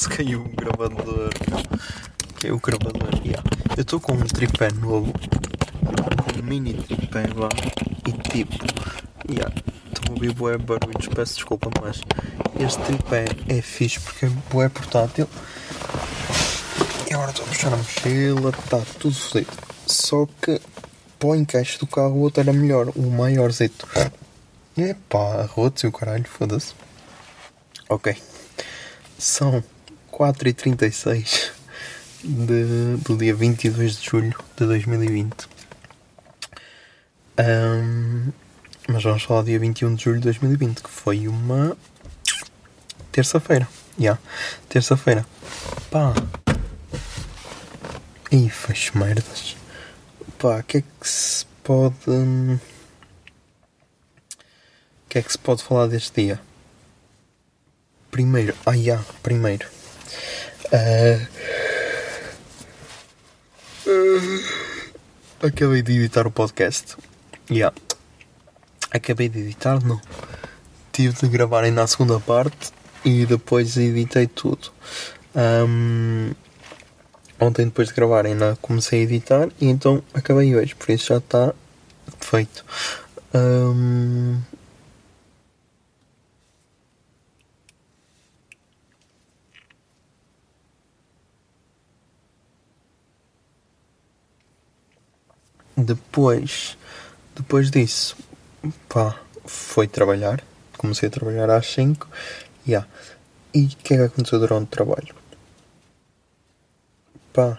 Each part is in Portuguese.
Foda-se, caiu o gravador. Caiu o gravador, yeah. Eu estou com um tripé novo, um mini tripé lá, e tipo, yeah, estou a ouvir bué barulhos, peço desculpa, mas este tripé é fixe porque é portátil. E agora estou a puxar a mochila, está tudo fodido. Só que para o encaixe do carro o outro era melhor, o maiorzito. Epá, arrotos e o caralho, foda-se. Ok. São 4h36 de, do dia 22 de julho de 2020. Ahm, mas vamos falar do dia 21 de julho de 2020, que foi uma terça-feira. Já, terça-feira. Pá. Ih, faz merdas. Pá, o que é que se pode. O que é que se pode falar deste dia? Primeiro, ah, já, primeiro. Ah, acabei de editar o podcast. Já. Acabei de editar, não. Tive de gravar ainda a segunda parte e depois editei tudo. Ahm, ontem, depois de gravar, ainda comecei a editar e então acabei hoje, por isso já está feito. Ahm, Depois, depois disso, pá, foi trabalhar. Comecei a trabalhar às 5. Yeah. E o que é que aconteceu durante o trabalho? Pá.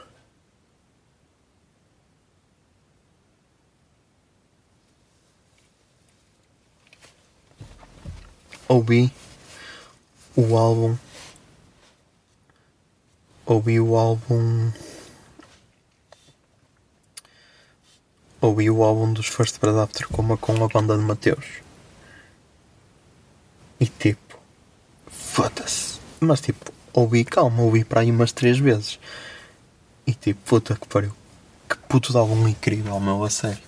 Ouvi o álbum. Ouvi o álbum. Ouvi o álbum dos First Blood After Coma com a banda de Mateus. E tipo, foda-se. Mas tipo, ouvi calma, ouvi para aí umas três vezes. E tipo, puta que pariu. Que puto de álbum incrível, meu, a sério.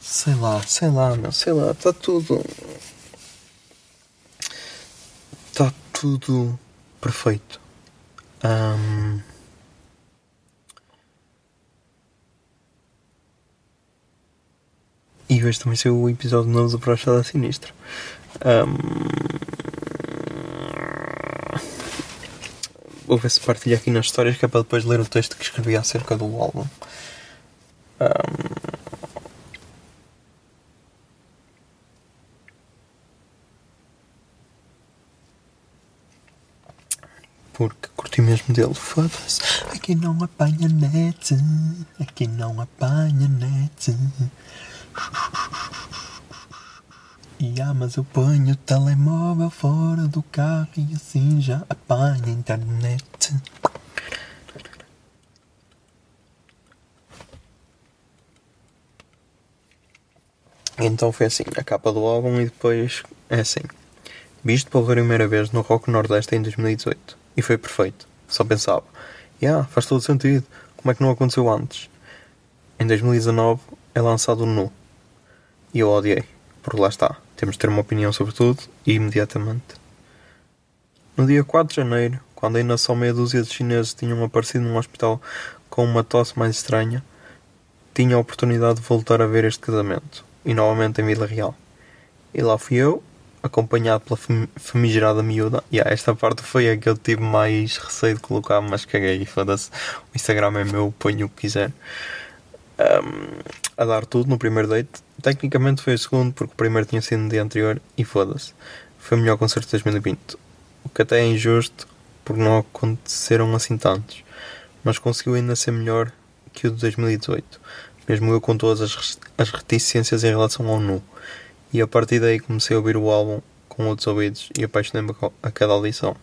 Sei lá, sei lá, meu, sei lá, está tudo. Está tudo perfeito. Ahm, E hoje também saiu o episódio novo do Brochada Sinistra. Ahm, Vou ver se partilho aqui nas histórias que é para depois ler o texto que escrevi acerca do álbum. Ahm, Porque curti mesmo dele, foda-se. Aqui não apanha net, aqui não apanha net. E ah, mas eu ponho o telemóvel fora do carro e assim já apanha a internet. Então foi assim, a capa do álbum e depois é assim. Visto pela primeira vez no Rock Nordeste em 2018. E foi perfeito. Só pensava, yeah, faz todo sentido. Como é que não aconteceu antes? Em 2019 é lançado o Nu. E eu odiei. Porque lá está. Temos de ter uma opinião sobre tudo e imediatamente. No dia 4 de janeiro, quando ainda só meia dúzia de chineses tinham aparecido num hospital com uma tosse mais estranha, tinha a oportunidade de voltar a ver este casamento. E novamente em Vila Real. E lá fui eu, acompanhado pela fam- famigerada miúda. Yeah, esta parte foi a que eu tive mais receio de colocar, mas caguei. Foda-se. O Instagram é meu, ponho o que quiser. Um, a dar tudo no primeiro date. Tecnicamente foi o segundo, porque o primeiro tinha sido no dia anterior. E foda-se. Foi o melhor concerto de 2020. O que até é injusto, porque não aconteceram assim tantos. Mas conseguiu ainda ser melhor que o de 2018. Mesmo eu com todas as, reticências em relação ao nu. E a partir daí comecei a ouvir o álbum com outros ouvidos e apaixonei-me a cada audição.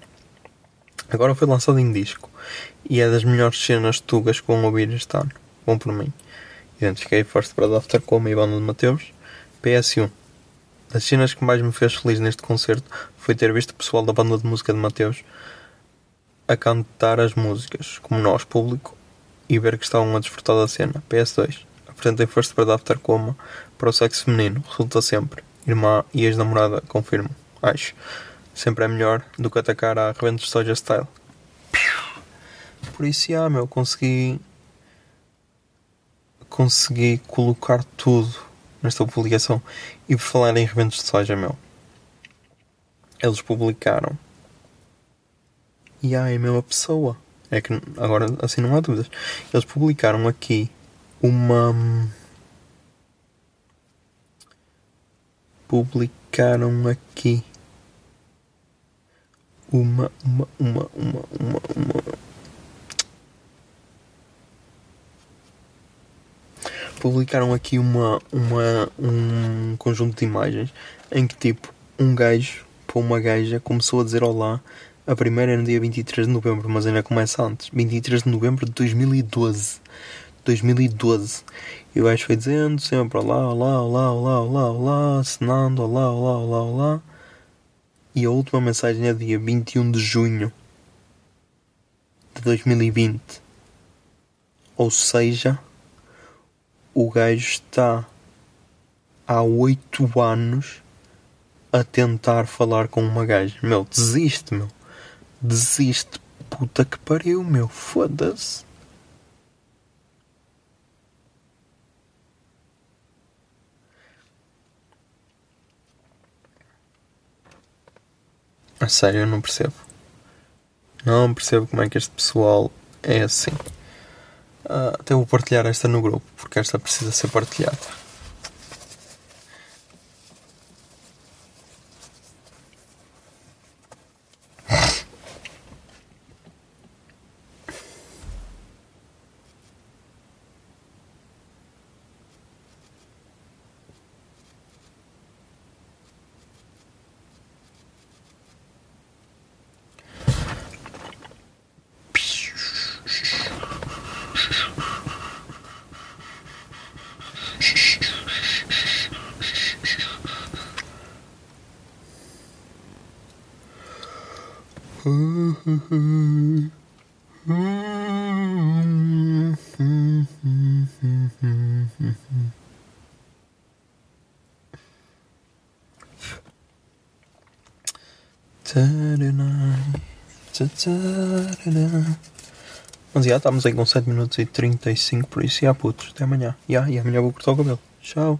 Agora foi lançado em disco e é das melhores cenas tugas que vão ouvir este ano. Bom por mim. Identifiquei First Brad After e Banda de Mateus. PS1. Das cenas que mais me fez feliz neste concerto foi ter visto o pessoal da banda de música de Mateus a cantar as músicas, como nós, público, e ver que estavam a desfrutar da cena. PS2. Apresentei First Bird After Coma para o sexo feminino. Resulta sempre. Irmã e ex-namorada confirmo. Acho. Sempre é melhor do que atacar a Reventos Soja Style. Por isso, já, meu, consegui. Consegui colocar tudo nesta publicação. E por falar em Reventos de Soja, meu. Eles publicaram. E há é a mesma pessoa. É que agora assim não há dúvidas. Eles publicaram aqui uma. Publicaram aqui uma, uma, uma, uma, uma, uma. Publicaram aqui uma, uma, um conjunto de imagens em que tipo um gajo para uma gaja começou a dizer olá a primeira é no dia 23 de novembro, mas ainda começa antes. 23 de novembro de 2012. 2012. E o gajo foi dizendo sempre olá, olá, olá, olá, olá, olá, assinando, olá, olá, olá, olá. E a última mensagem é dia 21 de junho de 2020. Ou seja, o gajo está há 8 anos a tentar falar com uma gaja. Meu, desiste, meu. Desiste. Puta que pariu, meu. Foda-se. A sério, eu não percebo. Não percebo como é que este pessoal é assim. Ah, até vou partilhar esta no grupo, porque esta precisa ser partilhada. Mas já estamos aí com 7 minutos e 35, por isso já putos, até amanhã. Já, e amanhã vou cortar o cabelo. Tchau.